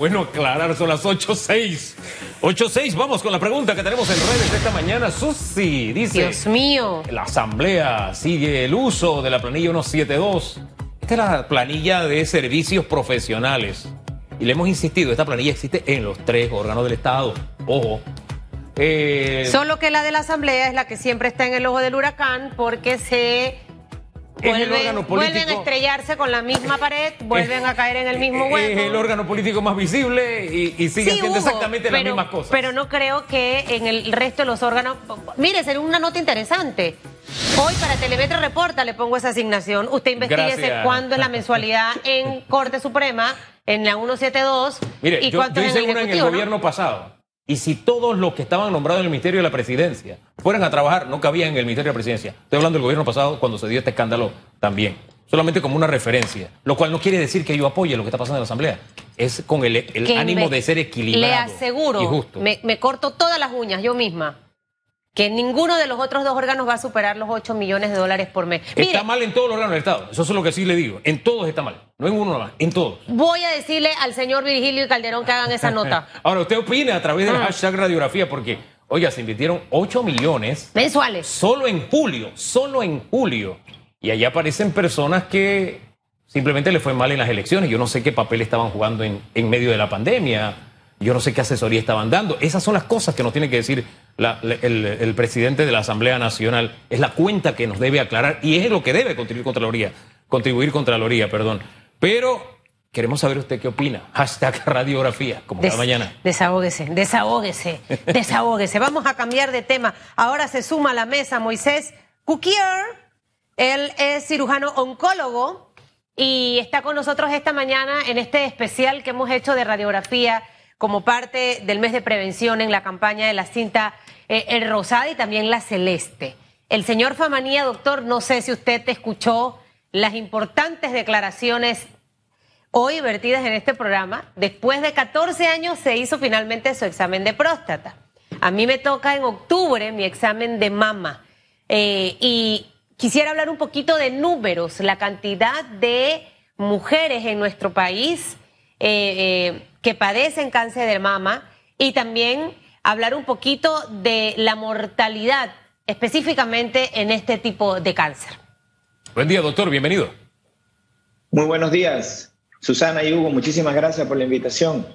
Bueno, aclarar, son las 8.06. 8.06, vamos con la pregunta que tenemos en redes esta mañana. Susi dice... Dios mío. La Asamblea sigue el uso de la planilla 172. Esta es la planilla de servicios profesionales. Y le hemos insistido, esta planilla existe en los tres órganos del Estado. Ojo. Eh, Solo que la de la Asamblea es la que siempre está en el ojo del huracán porque se vuelven, a estrellarse con la misma pared, vuelven a caer en el mismo hueco. Es el órgano político más visible y, sigue haciendo exactamente las mismas cosas. Pero no creo que en el resto de los órganos. Mire, sería una nota interesante. Hoy para Telemetro Reporta le pongo esa asignación. Usted investigue cuándo es la mensualidad en Corte Suprema, en la 172. Mire, y yo, yo hice una en el gobierno pasado. Y si todos los que estaban nombrados en el Ministerio de la Presidencia fueran a trabajar, no cabían en el Ministerio de la Presidencia. Estoy hablando del gobierno pasado cuando se dio este escándalo también. Solamente como una referencia. Lo cual no quiere decir que yo apoye lo que está pasando en la Asamblea. Es con el, ánimo de ser equilibrado. Le aseguro, y justo. me corto todas las uñas yo misma que ninguno de los otros dos órganos va a superar los 8 millones de dólares por mes. está mal en todos los órganos del Estado. Eso es lo que sí le digo. En todos está mal. No en uno más, en todos. Voy a decirle al señor Virgilio y Calderón que hagan esa nota. Ahora, usted opine a través del mm. hashtag radiografía, porque, oiga, se invirtieron 8 millones. Mensuales. Solo en julio, solo en julio. Y allá aparecen personas que simplemente le fue mal en las elecciones. Yo no sé qué papel estaban jugando en, en medio de la pandemia. Yo no sé qué asesoría estaban dando. Esas son las cosas que nos tiene que decir el, presidente de la Asamblea Nacional. Es la cuenta que nos debe aclarar y es lo que debe contribuir contra la orilla, contribuir contra la orilla, perdón. Pero queremos saber usted qué opina. Hashtag radiografía, como cada mañana. Desahógese, desahógese, desahógese. Vamos a cambiar de tema. Ahora se suma a la mesa Moisés Cuquier. Él es cirujano oncólogo y está con nosotros esta mañana en este especial que hemos hecho de radiografía como parte del mes de prevención en la campaña de la cinta eh, el rosada y también la celeste. El señor Famanía, doctor, no sé si usted escuchó las importantes declaraciones hoy vertidas en este programa. Después de 14 años se hizo finalmente su examen de próstata. A mí me toca en octubre mi examen de mama. Eh, y quisiera hablar un poquito de números, la cantidad de mujeres en nuestro país eh, que padecen cáncer de mama y también hablar un poquito de la mortalidad específicamente en este tipo de cáncer. Buen día, doctor, bienvenido. Muy buenos días, Susana y Hugo, muchísimas gracias por la invitación.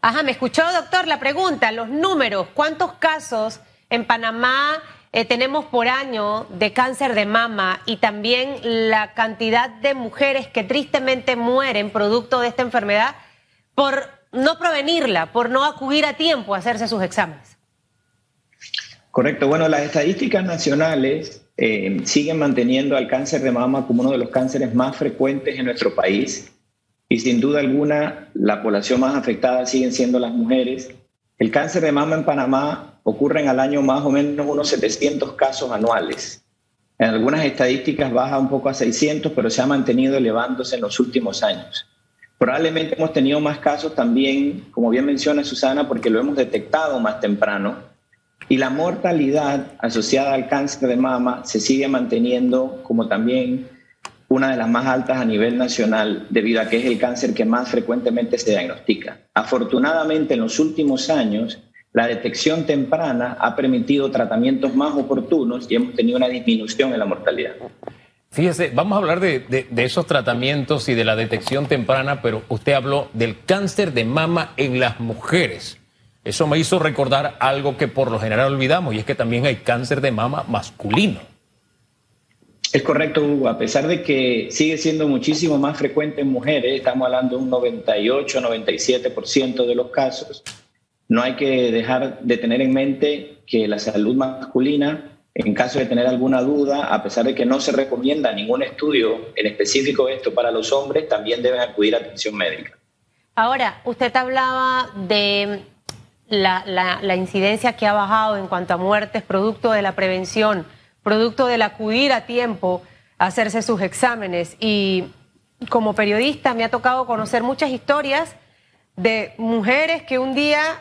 Ajá, me escuchó, doctor, la pregunta, los números, ¿cuántos casos en Panamá eh, tenemos por año de cáncer de mama y también la cantidad de mujeres que tristemente mueren producto de esta enfermedad por no prevenirla, por no acudir a tiempo a hacerse sus exámenes. Correcto. Bueno, las estadísticas nacionales eh, siguen manteniendo al cáncer de mama como uno de los cánceres más frecuentes en nuestro país y sin duda alguna la población más afectada siguen siendo las mujeres. El cáncer de mama en Panamá ocurren al año más o menos unos 700 casos anuales. En algunas estadísticas baja un poco a 600, pero se ha mantenido elevándose en los últimos años. Probablemente hemos tenido más casos también, como bien menciona Susana, porque lo hemos detectado más temprano. Y la mortalidad asociada al cáncer de mama se sigue manteniendo como también una de las más altas a nivel nacional, debido a que es el cáncer que más frecuentemente se diagnostica. Afortunadamente, en los últimos años, la detección temprana ha permitido tratamientos más oportunos y hemos tenido una disminución en la mortalidad. Fíjese, vamos a hablar de, esos tratamientos y de la detección temprana, pero usted habló del cáncer de mama en las mujeres. Eso me hizo recordar algo que por lo general olvidamos, y es que también hay cáncer de mama masculino. Es correcto, Hugo. A pesar de que sigue siendo muchísimo más frecuente en mujeres, estamos hablando de un 98-97% de los casos, no hay que dejar de tener en mente que la salud masculina, en caso de tener alguna duda, a pesar de que no se recomienda ningún estudio en específico esto para los hombres, también deben acudir a atención médica. Ahora, usted hablaba de la, incidencia que ha bajado en cuanto a muertes producto de la prevención, producto del acudir a tiempo a hacerse sus exámenes. Y como periodista me ha tocado conocer muchas historias de mujeres que un día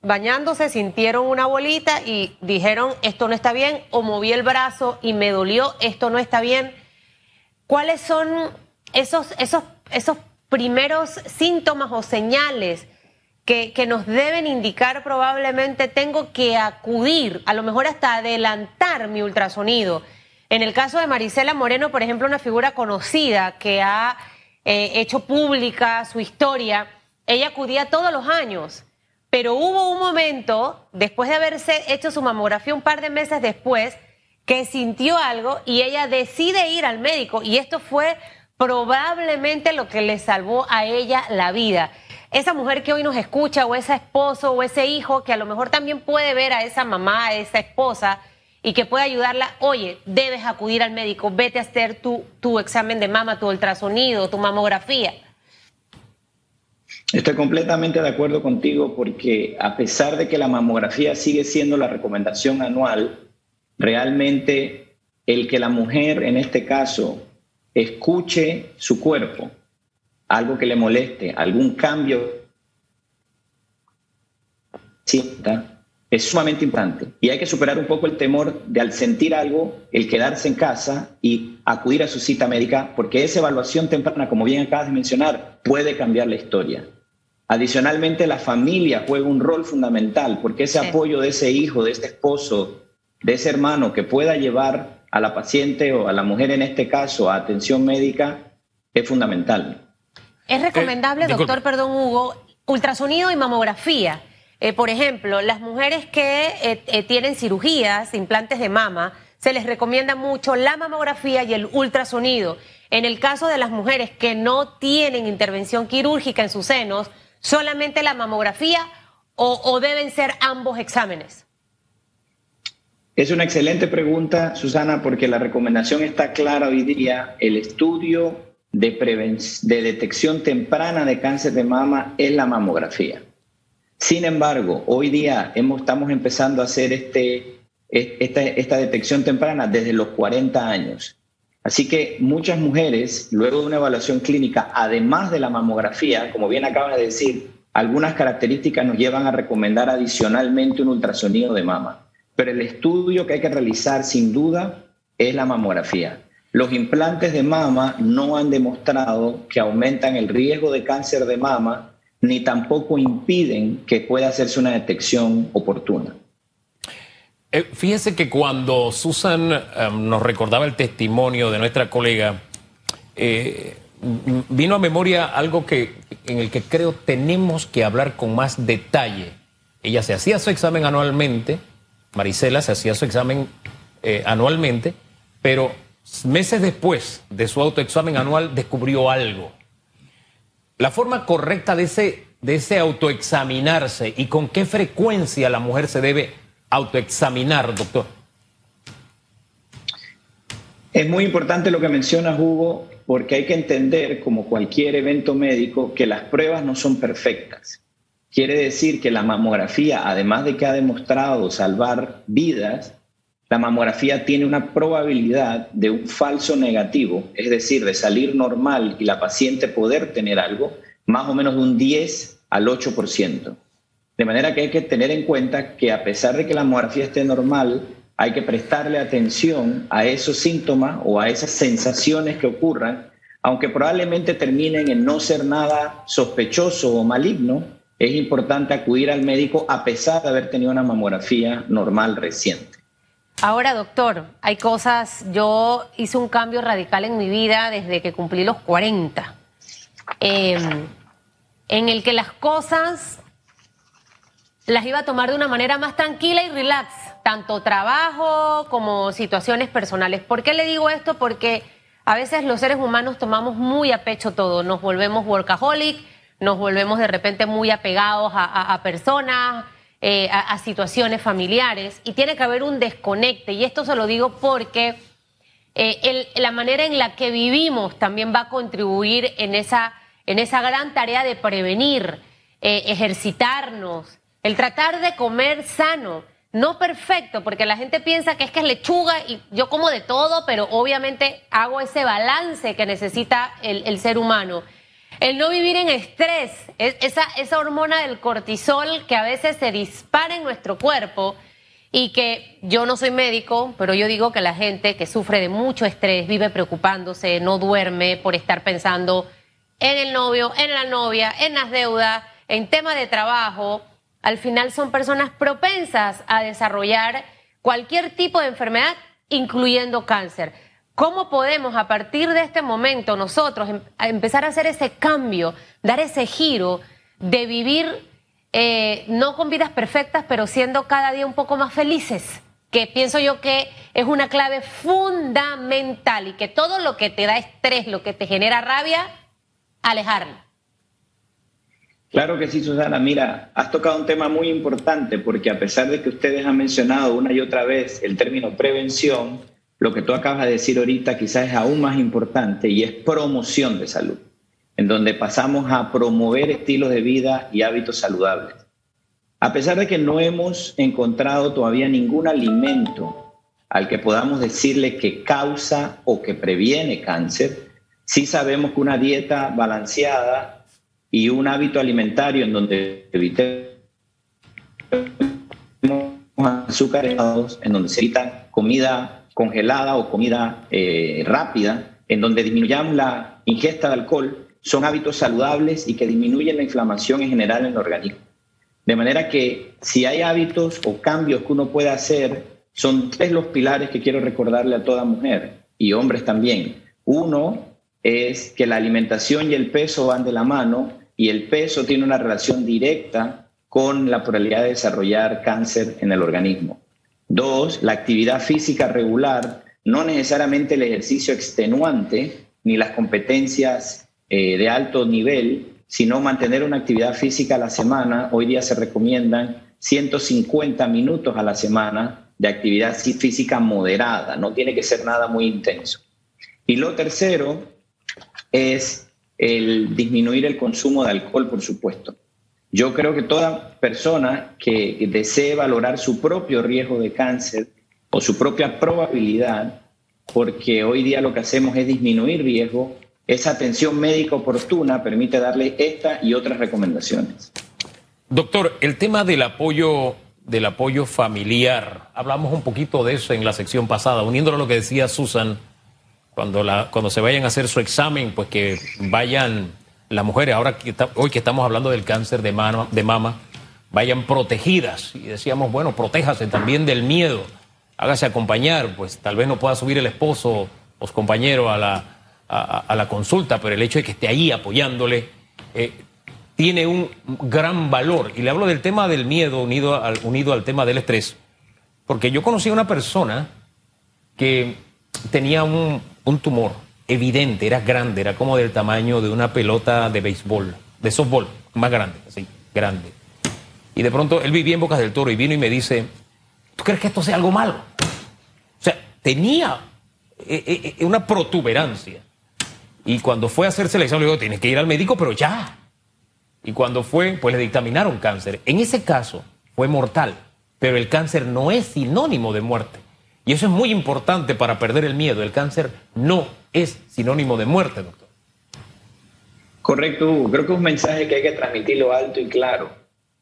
bañándose, sintieron una bolita y dijeron, esto no está bien, o moví el brazo y me dolió, esto no está bien. ¿Cuáles son esos, esos, esos primeros síntomas o señales que, nos deben indicar probablemente tengo que acudir, a lo mejor hasta adelantar mi ultrasonido. En el caso de Marisela Moreno, por ejemplo, una figura conocida que ha eh, hecho pública su historia, ella acudía todos los años, pero hubo un momento, después de haberse hecho su mamografía un par de meses después, que sintió algo y ella decide ir al médico y esto fue probablemente lo que le salvó a ella la vida. Esa mujer que hoy nos escucha o ese esposo o ese hijo que a lo mejor también puede ver a esa mamá, a esa esposa y que puede ayudarla, oye, debes acudir al médico, vete a hacer tu, tu examen de mama, tu ultrasonido, tu mamografía. Estoy completamente de acuerdo contigo porque a pesar de que la mamografía sigue siendo la recomendación anual, realmente el que la mujer en este caso escuche su cuerpo, algo que le moleste, algún cambio, sienta, es sumamente importante. Y hay que superar un poco el temor de al sentir algo, el quedarse en casa y acudir a su cita médica, porque esa evaluación temprana, como bien acabas de mencionar, puede cambiar la historia. Adicionalmente, la familia juega un rol fundamental, porque ese apoyo de ese hijo, de este esposo, de ese hermano que pueda llevar a la paciente o a la mujer en este caso a atención médica es fundamental. Es recomendable, eh, doctor, perdón, Hugo, ultrasonido y mamografía eh, por ejemplo, las mujeres que eh, eh, tienen cirugías, implantes de mama, se les recomienda mucho la mamografía y el ultrasonido. En el caso de las mujeres que no tienen intervención quirúrgica en sus senos, solamente la mamografía o, deben ser ambos exámenes. Es una excelente pregunta, Susana, porque la recomendación está clara hoy día. El estudio de, de detección temprana de cáncer de mama es la mamografía. Sin embargo, hoy día hemos, estamos empezando a hacer este, esta, esta detección temprana desde los 40 años. Así que muchas mujeres, luego de una evaluación clínica, además de la mamografía, como bien acabas de decir, algunas características nos llevan a recomendar adicionalmente un ultrasonido de mama. Pero el estudio que hay que realizar sin duda es la mamografía. Los implantes de mama no han demostrado que aumentan el riesgo de cáncer de mama ni tampoco impiden que pueda hacerse una detección oportuna. Eh, fíjese que cuando Susan em, nos recordaba el testimonio de nuestra colega, eh, vino a memoria algo que, en el que creo tenemos que hablar con más detalle. Ella se hacía su examen anualmente, Marisela se hacía su examen eh, anualmente, pero meses después de su autoexamen anual descubrió algo la forma correcta de ese, de ese autoexaminarse y con qué frecuencia la mujer se debe autoexaminar, doctor. Es muy importante lo que mencionas, Hugo, porque hay que entender, como cualquier evento médico, que las pruebas no son perfectas. Quiere decir que la mamografía, además de que ha demostrado salvar vidas, la mamografía tiene una probabilidad de un falso negativo, es decir, de salir normal y la paciente poder tener algo, más o menos de un 10 al 8%. De manera que hay que tener en cuenta que a pesar de que la mamografía esté normal, hay que prestarle atención a esos síntomas o a esas sensaciones que ocurran, aunque probablemente terminen en no ser nada sospechoso o maligno, es importante acudir al médico a pesar de haber tenido una mamografía normal reciente. Ahora, doctor, hay cosas, yo hice un cambio radical en mi vida desde que cumplí los 40, em, en el que las cosas las iba a tomar de una manera más tranquila y relax, tanto trabajo como situaciones personales. ¿Por qué le digo esto? Porque a veces los seres humanos tomamos muy a pecho todo, nos volvemos workaholic, nos volvemos de repente muy apegados a, personas eh, a, situaciones familiares y tiene que haber un desconecte. Y esto se lo digo porque eh, la manera en la que vivimos también va a contribuir en esa, en esa gran tarea de prevenir, eh, ejercitarnos, el tratar de comer sano. No perfecto, porque la gente piensa que es que es lechuga y yo como de todo, pero obviamente hago ese balance que necesita el, ser humano. El no vivir en estrés, esa, esa hormona del cortisol que a veces se dispara en nuestro cuerpo y que yo no soy médico, pero yo digo que la gente que sufre de mucho estrés, vive preocupándose, no duerme por estar pensando en el novio, en la novia, en las deudas, en tema de trabajo, al final son personas propensas a desarrollar cualquier tipo de enfermedad, incluyendo cáncer. ¿Cómo podemos a partir de este momento nosotros em, empezar a hacer ese cambio, dar ese giro de vivir eh, no con vidas perfectas, pero siendo cada día un poco más felices? Que pienso yo que es una clave fundamental y que todo lo que te da estrés, lo que te genera rabia, alejarlo. Claro que sí, Susana. Mira, has tocado un tema muy importante porque a pesar de que ustedes han mencionado una y otra vez el término prevención, lo que tú acabas de decir ahorita quizás es aún más importante y es promoción de salud, en donde pasamos a promover estilos de vida y hábitos saludables. A pesar de que no hemos encontrado todavía ningún alimento al que podamos decirle que causa o que previene cáncer, sí sabemos que una dieta balanceada y un hábito alimentario en donde evitemos azúcares, en donde se evita comida congelada o comida eh, rápida, en donde disminuyamos la ingesta de alcohol, son hábitos saludables y que disminuyen la inflamación en general en el organismo. De manera que si hay hábitos o cambios que uno puede hacer, son tres los pilares que quiero recordarle a toda mujer y hombres también. Uno es que la alimentación y el peso van de la mano y el peso tiene una relación directa con la probabilidad de desarrollar cáncer en el organismo. Dos, la actividad física regular, no necesariamente el ejercicio extenuante ni las competencias eh, de alto nivel, sino mantener una actividad física a la semana. Hoy día se recomiendan 150 minutos a la semana de actividad física moderada, no tiene que ser nada muy intenso. Y lo tercero es el disminuir el consumo de alcohol, por supuesto. Yo creo que toda persona que desee valorar su propio riesgo de cáncer o su propia probabilidad, porque hoy día lo que hacemos es disminuir riesgo, esa atención médica oportuna permite darle esta y otras recomendaciones. Doctor, el tema del apoyo del apoyo familiar, hablamos un poquito de eso en la sección pasada, uniéndolo a lo que decía Susan cuando, la, cuando se vayan a hacer su examen, pues que vayan las mujeres, ahora que hoy que estamos hablando del cáncer de mama, de mama, vayan protegidas. Y decíamos, bueno, protéjase también del miedo, hágase acompañar, pues tal vez no pueda subir el esposo o su compañero a la, a, la consulta, pero el hecho de que esté ahí apoyándole eh, tiene un gran valor. Y le hablo del tema del miedo unido al, unido al tema del estrés, porque yo conocí a una persona que tenía un, tumor evidente, era grande, era como del tamaño de una pelota de béisbol, de softball, más grande, así, grande. Y de pronto él vivía en Bocas del Toro y vino y me dice, ¿tú crees que esto sea algo malo? O sea, tenía eh, eh, eh, una protuberancia. Y cuando fue a hacerse el examen, le digo, tienes que ir al médico, pero ya. Y cuando fue, pues le dictaminaron cáncer. En ese caso fue mortal, pero el cáncer no es sinónimo de muerte. Y eso es muy importante para perder el miedo. El cáncer no es sinónimo de muerte, doctor. Correcto, Hugo. Creo que es un mensaje que hay que transmitirlo alto y claro.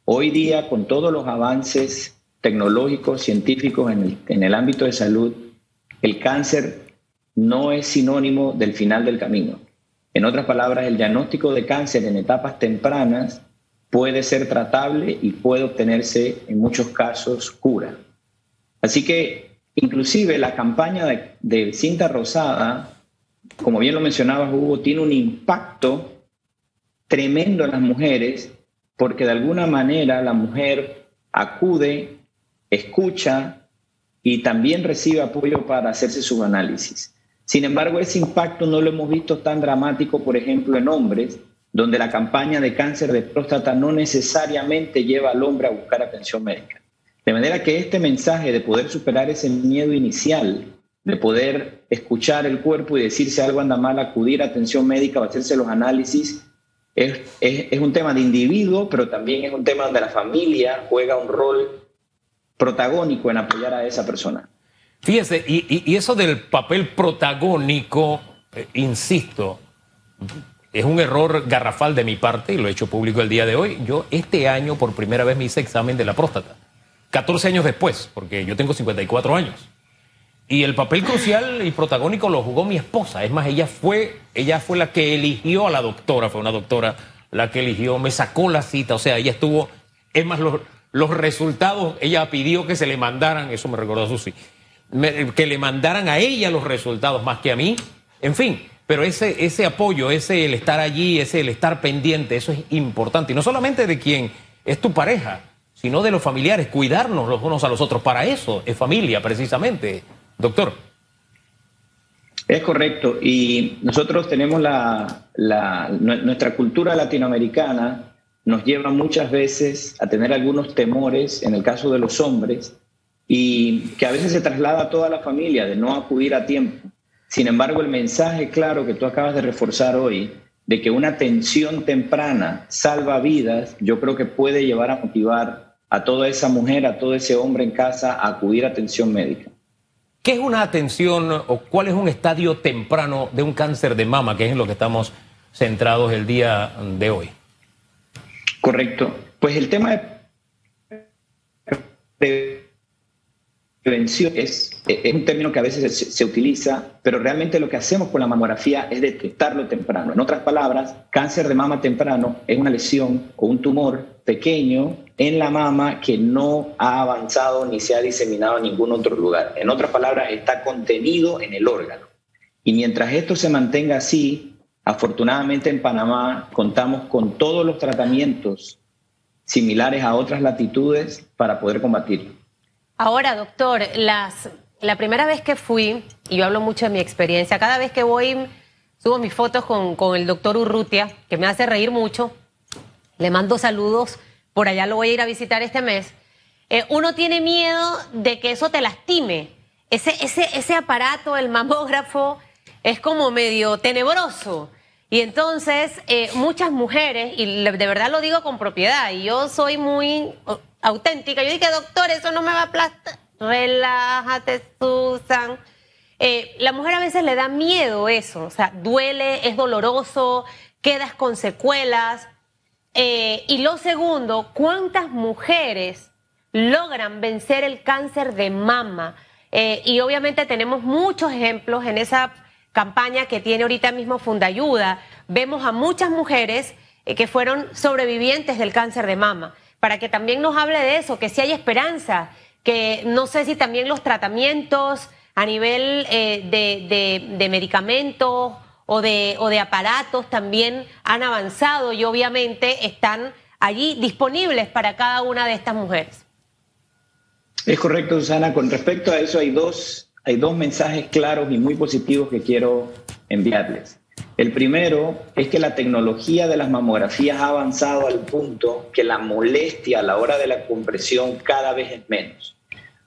Hoy día, con todos los avances tecnológicos, científicos en el, en el ámbito de salud, el cáncer no es sinónimo del final del camino. En otras palabras, el diagnóstico de cáncer en etapas tempranas puede ser tratable y puede obtenerse en muchos casos cura. Así que Inclusive la campaña de, cinta rosada, como bien lo mencionaba Hugo, tiene un impacto tremendo en las mujeres porque de alguna manera la mujer acude, escucha y también recibe apoyo para hacerse sus análisis. Sin embargo, ese impacto no lo hemos visto tan dramático, por ejemplo, en hombres, donde la campaña de cáncer de próstata no necesariamente lleva al hombre a buscar atención médica. De manera que este mensaje de poder superar ese miedo inicial, de poder escuchar el cuerpo y decir si algo anda mal, acudir a atención médica o hacerse los análisis, es, es, un tema de individuo, pero también es un tema donde la familia juega un rol protagónico en apoyar a esa persona. Fíjese, y, y, eso del papel protagónico, eh, insisto, es un error garrafal de mi parte, y lo he hecho público el día de hoy. Yo este año por primera vez me hice examen de la próstata. 14 años después, porque yo tengo 54 años. Y el papel crucial y protagónico lo jugó mi esposa. Es más, ella fue, ella fue la que eligió a la doctora, fue una doctora la que eligió, me sacó la cita, o sea, ella estuvo, es más, los, los resultados, ella pidió que se le mandaran, eso me recordó a Susi, que le mandaran a ella los resultados más que a mí, en fin, pero ese, ese apoyo, ese el estar allí, ese el estar pendiente, eso es importante, y no solamente de quien es tu pareja, sino de los familiares, cuidarnos los unos a los otros, para eso es familia precisamente. Doctor. Es correcto. Y nosotros tenemos la, nuestra cultura latinoamericana nos lleva muchas veces a tener algunos temores, en el caso de los hombres, y que a veces se traslada a toda la familia de no acudir a tiempo. Sin embargo, el mensaje claro que tú acabas de reforzar hoy, de que una atención temprana salva vidas, yo creo que puede llevar a motivar a toda esa mujer, a todo ese hombre en casa a acudir a atención médica. ¿Qué es una atención o cuál es un estadio temprano de un cáncer de mama, que es en lo que estamos centrados el día de hoy? Correcto. Pues el tema de prevención es, un término que a veces se, utiliza, pero realmente lo que hacemos con la mamografía es detectarlo temprano. En otras palabras, cáncer de mama temprano es una lesión o un tumor pequeño en la mama que no ha avanzado ni se ha diseminado en ningún otro lugar. En otras palabras, está contenido en el órgano. Y mientras esto se mantenga así, afortunadamente en Panamá contamos con todos los tratamientos similares a otras latitudes para poder combatirlo. Ahora, doctor, las, la primera vez que fui, y yo hablo mucho de mi experiencia, cada vez que voy subo mis fotos con, con el doctor Urrutia, que me hace reír mucho, le mando saludos, por allá lo voy a ir a visitar este mes, eh, uno tiene miedo de que eso te lastime. Ese, ese, ese aparato, el mamógrafo, es como medio tenebroso. Y entonces eh, muchas mujeres, y de verdad lo digo con propiedad, y yo soy muy auténtica. Yo dije, doctor, eso no me va a aplastar. Relájate, Susan. Eh, la mujer a veces le da miedo eso, o sea, duele, es doloroso, quedas con secuelas. Eh, y lo segundo, ¿cuántas mujeres logran vencer el cáncer de mama? Eh, y obviamente tenemos muchos ejemplos en esa campaña que tiene ahorita mismo Fundayuda. Vemos a muchas mujeres que fueron sobrevivientes del cáncer de mama para que también nos hable de eso, que si hay esperanza, que no sé si también los tratamientos a nivel eh, de, medicamentos o de, o de aparatos también han avanzado y obviamente están allí disponibles para cada una de estas mujeres. Es correcto, Susana. Con respecto a eso hay dos, hay dos mensajes claros y muy positivos que quiero enviarles. El primero es que la tecnología de las mamografías ha avanzado al punto que la molestia a la hora de la compresión cada vez es menos.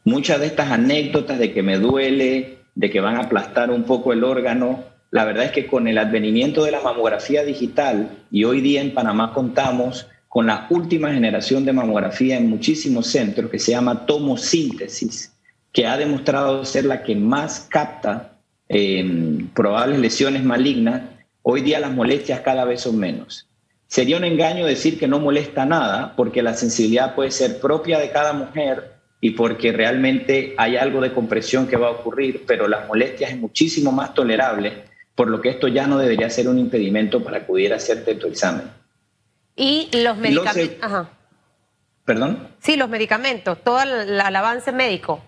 Muchas de estas anécdotas de que me duele, de que van a aplastar un poco el órgano, la verdad es que con el advenimiento de la mamografía digital, y hoy día en Panamá contamos con la última generación de mamografía en muchísimos centros que se llama tomosíntesis, que ha demostrado ser la que más capta eh, probables lesiones malignas Hoy día las molestias cada vez son menos. Sería un engaño decir que no molesta nada, porque la sensibilidad puede ser propia de cada mujer y porque realmente hay algo de compresión que va a ocurrir, pero las molestias es muchísimo más tolerable, por lo que esto ya no debería ser un impedimento para acudir a hacerte tu examen. Y los medicamentos. ¿Perdón? Sí, los medicamentos, todo el, el avance médico.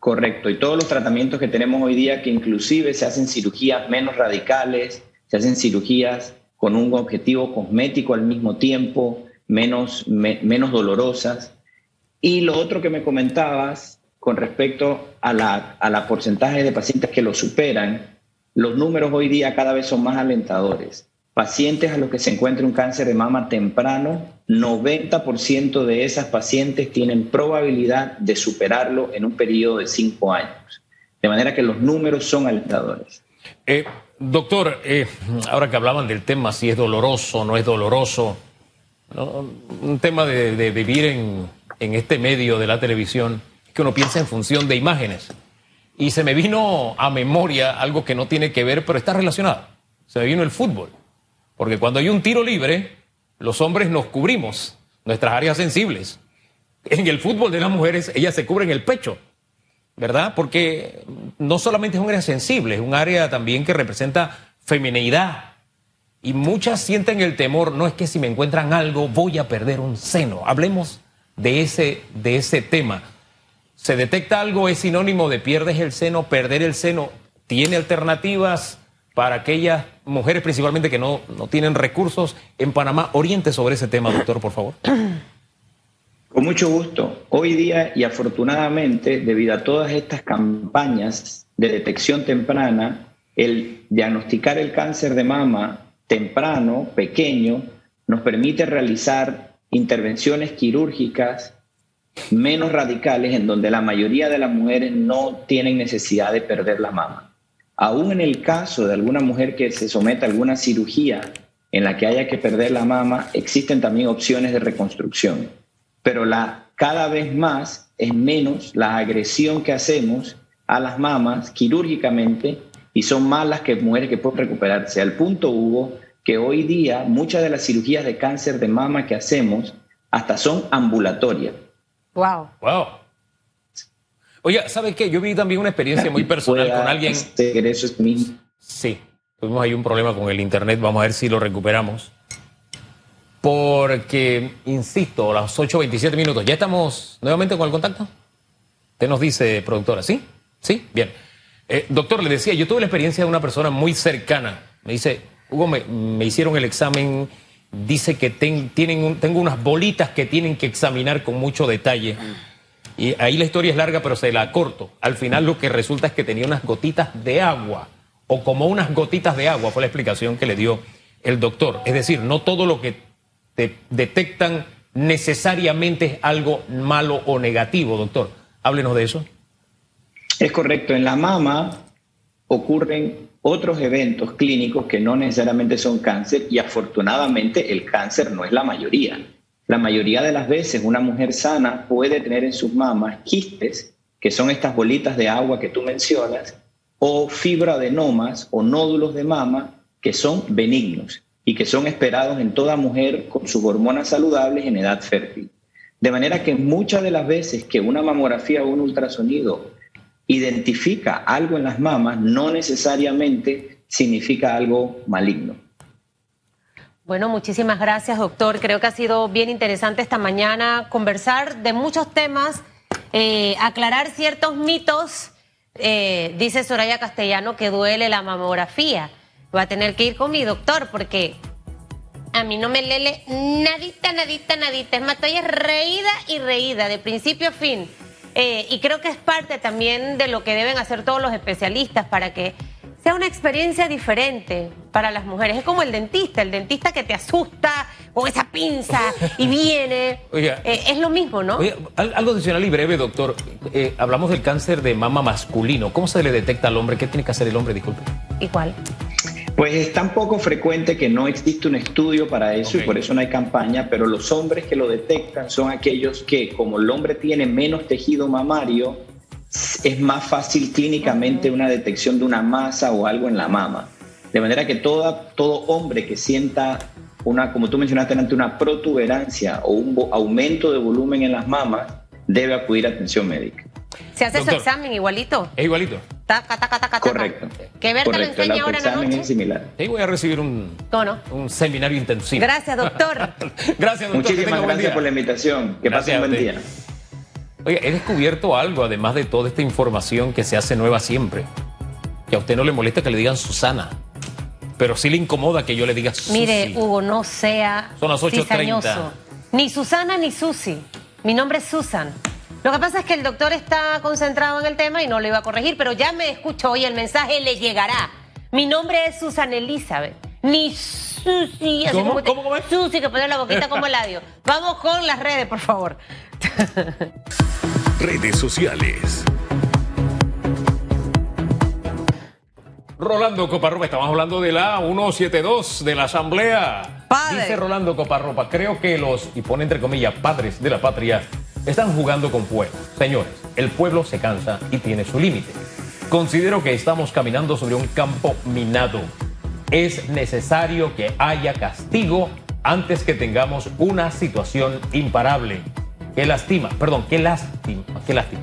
Correcto, y todos los tratamientos que tenemos hoy día, que inclusive se hacen cirugías menos radicales, se hacen cirugías con un objetivo cosmético al mismo tiempo, menos, menos dolorosas. Y lo otro que me comentabas con respecto a la, a la porcentaje de pacientes que lo superan, los números hoy día cada vez son más alentadores. Pacientes a los que se encuentra un cáncer de mama temprano, 90% de esas pacientes tienen probabilidad de superarlo en un periodo de cinco años. De manera que los números son alentadores. Eh, Doctor, eh, ahora que hablaban del tema, si es doloroso o no es doloroso, un tema de, vivir en, este medio de la televisión, que uno piensa en función de imágenes. Y se me vino a memoria algo que no tiene que ver, pero está relacionado. Se me vino el fútbol. Porque cuando hay un tiro libre, los hombres nos cubrimos nuestras áreas sensibles. En el fútbol de las mujeres, ellas se cubren el pecho. ¿verdad? Porque no solamente es un área sensible, es un área también que representa femineidad. Y muchas sienten el temor, no es que si me encuentran algo voy a perder un seno. Hablemos de ese, de ese tema. ¿Se detecta algo? ¿Es sinónimo de pierdes el seno, perder el seno? ¿Tiene alternativas para aquellas mujeres principalmente que no, no tienen recursos en Panamá? Oriente sobre ese tema, doctor, por favor. Con mucho gusto. Hoy día y afortunadamente, debido a todas estas campañas de detección temprana, el diagnosticar el cáncer de mama temprano, pequeño, nos permite realizar intervenciones quirúrgicas menos radicales en donde la mayoría de las mujeres no tienen necesidad de perder la mama. Aún en el caso de alguna mujer que se someta a alguna cirugía en la que haya que perder la mama, existen también opciones de reconstrucción pero la, cada vez más es menos la agresión que hacemos a las mamas quirúrgicamente y son más las que mujeres que pueden recuperarse. Al punto, Hugo, que hoy día muchas de las cirugías de cáncer de mama que hacemos hasta son ambulatorias. Wow. Wow. Oye, ¿sabes qué? Yo vi también una experiencia muy personal con alguien. Eso es mismo. Sí, tuvimos ahí un problema con el internet, vamos a ver si lo recuperamos porque, insisto, a las 8.27 minutos, ¿ya estamos nuevamente con el contacto? ¿Qué nos dice, productora? ¿Sí? ¿Sí? Bien. Eh, doctor, le decía, yo tuve la experiencia de una persona muy cercana. Me dice, Hugo, me, hicieron el examen, dice que tienen tengo unas bolitas que tienen que examinar con mucho detalle. Y ahí la historia es larga, pero se la corto. Al final lo que resulta es que tenía unas gotitas de agua, o como unas gotitas de agua, fue la explicación que le dio el doctor. Es decir, no todo lo que detectan necesariamente algo malo o negativo, doctor. Háblenos de eso. Es correcto, en la mama ocurren otros eventos clínicos que no necesariamente son cáncer y afortunadamente el cáncer no es la mayoría. La mayoría de las veces una mujer sana puede tener en sus mamas quistes, que son estas bolitas de agua que tú mencionas, o fibroadenomas o nódulos de mama que son benignos y que son esperados en toda mujer con sus hormonas saludables en edad fértil. De manera que muchas de las veces que una mamografía o un ultrasonido identifica algo en las mamas, no necesariamente significa algo maligno. Bueno, muchísimas gracias, doctor. Creo que ha sido bien interesante esta mañana conversar de muchos temas, eh, aclarar ciertos mitos. Eh, dice Soraya Castellano que duele la mamografía. Voy a tener que ir con mi doctor porque a mí no me lele nadita, nadita, nadita. Es más, estoy reída y reída, de principio a fin. Eh, y creo que es parte también de lo que deben hacer todos los especialistas para que sea una experiencia diferente para las mujeres. Es como el dentista, el dentista que te asusta con esa pinza y viene. Oiga, eh, es lo mismo, ¿no? algo adicional y breve, doctor. Eh, hablamos del cáncer de mama masculino. ¿Cómo se le detecta al hombre? ¿Qué tiene que hacer el hombre? Disculpe. Igual. Pues es tan poco frecuente que no existe un estudio para eso y por eso no hay campaña, pero los hombres que lo detectan son aquellos que, como el hombre tiene menos tejido mamario, es más fácil clínicamente una detección de una masa o algo en la mama. De manera que toda, todo hombre que sienta una, como tú mencionaste antes, una protuberancia o un aumento de volumen en las mamas, debe acudir a atención médica. ¿Se hace su examen igualito? Es igualito. Taca, taca, taca, Correcto. Que Berta Correcto. lo enseña ahora en la noche. Es similar. Ahí voy a recibir un, un seminario intensivo. Gracias, doctor. gracias, doctor. Muchísimas gracias por la invitación. Que pasen buen día. Oye, he descubierto algo, además de toda esta información que se hace nueva siempre. Que a usted no le molesta que le digan Susana. Pero sí le incomoda que yo le diga Susi. Mire, Hugo, no sea Son las 8.30. Ni Susana ni Susi. Mi nombre es Susan. Lo que pasa es que el doctor está concentrado en el tema y no lo iba a corregir, pero ya me escuchó y el mensaje le llegará. Mi nombre es Susan Elizabeth. Ni Susi. ¿Cómo? ¿Cómo, cómo Susi, que pone la boquita como el audio. Vamos con las redes, por favor. redes sociales. Rolando Coparropa, estamos hablando de la 172 de la Asamblea. Dice Rolando Coparropa, creo que los, y pone entre comillas, padres de la patria están jugando con fuego. Señores, el pueblo se cansa y tiene su límite. Considero que estamos caminando sobre un campo minado. Es necesario que haya castigo antes que tengamos una situación imparable. Qué lástima, perdón, qué lástima, qué lástima,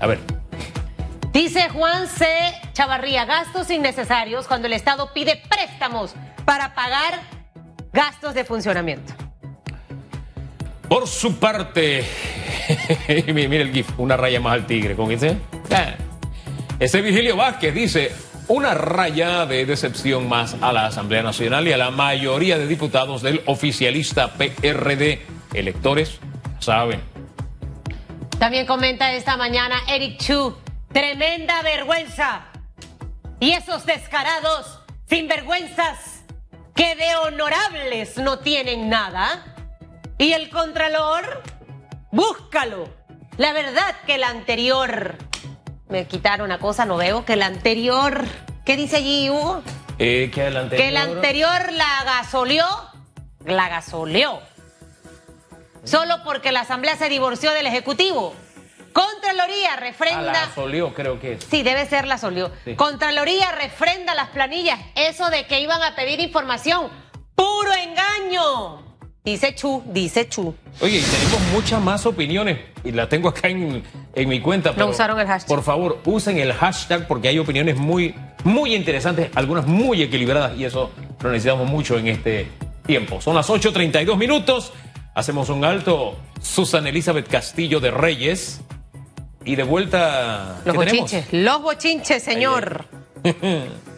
A ver. Dice Juan C. Chavarría, gastos innecesarios cuando el Estado pide préstamos para pagar gastos de funcionamiento. Por su parte, mire el GIF, una raya más al tigre, con ese. Ah. Ese Virgilio Vázquez dice, una raya de decepción más a la Asamblea Nacional y a la mayoría de diputados del oficialista PRD. Electores saben. También comenta esta mañana Eric Chu, tremenda vergüenza. Y esos descarados, sinvergüenzas, que de honorables no tienen nada. Y el Contralor, búscalo. La verdad que el anterior, me quitaron una cosa, no veo, que el anterior, ¿qué dice allí Hugo? Eh, que el anterior. Que el anterior la gasoleó, la gasoleó. Solo porque la Asamblea se divorció del Ejecutivo. Contraloría A refrenda. la solió, creo que es. Sí, debe ser la solió. Sí. Contraloría refrenda las planillas. Eso de que iban a pedir información. ¡Puro engaño! Dice Chu, dice Chu. Oye, tenemos muchas más opiniones y las tengo acá en, en mi cuenta. pero usaron el hashtag. Por favor, usen el hashtag porque hay opiniones muy, muy interesantes, algunas muy equilibradas y eso lo necesitamos mucho en este tiempo. Son las 8.32 minutos. Hacemos un alto. Susan Elizabeth Castillo de Reyes. Y de vuelta. Los bochinches, los bochinches, señor.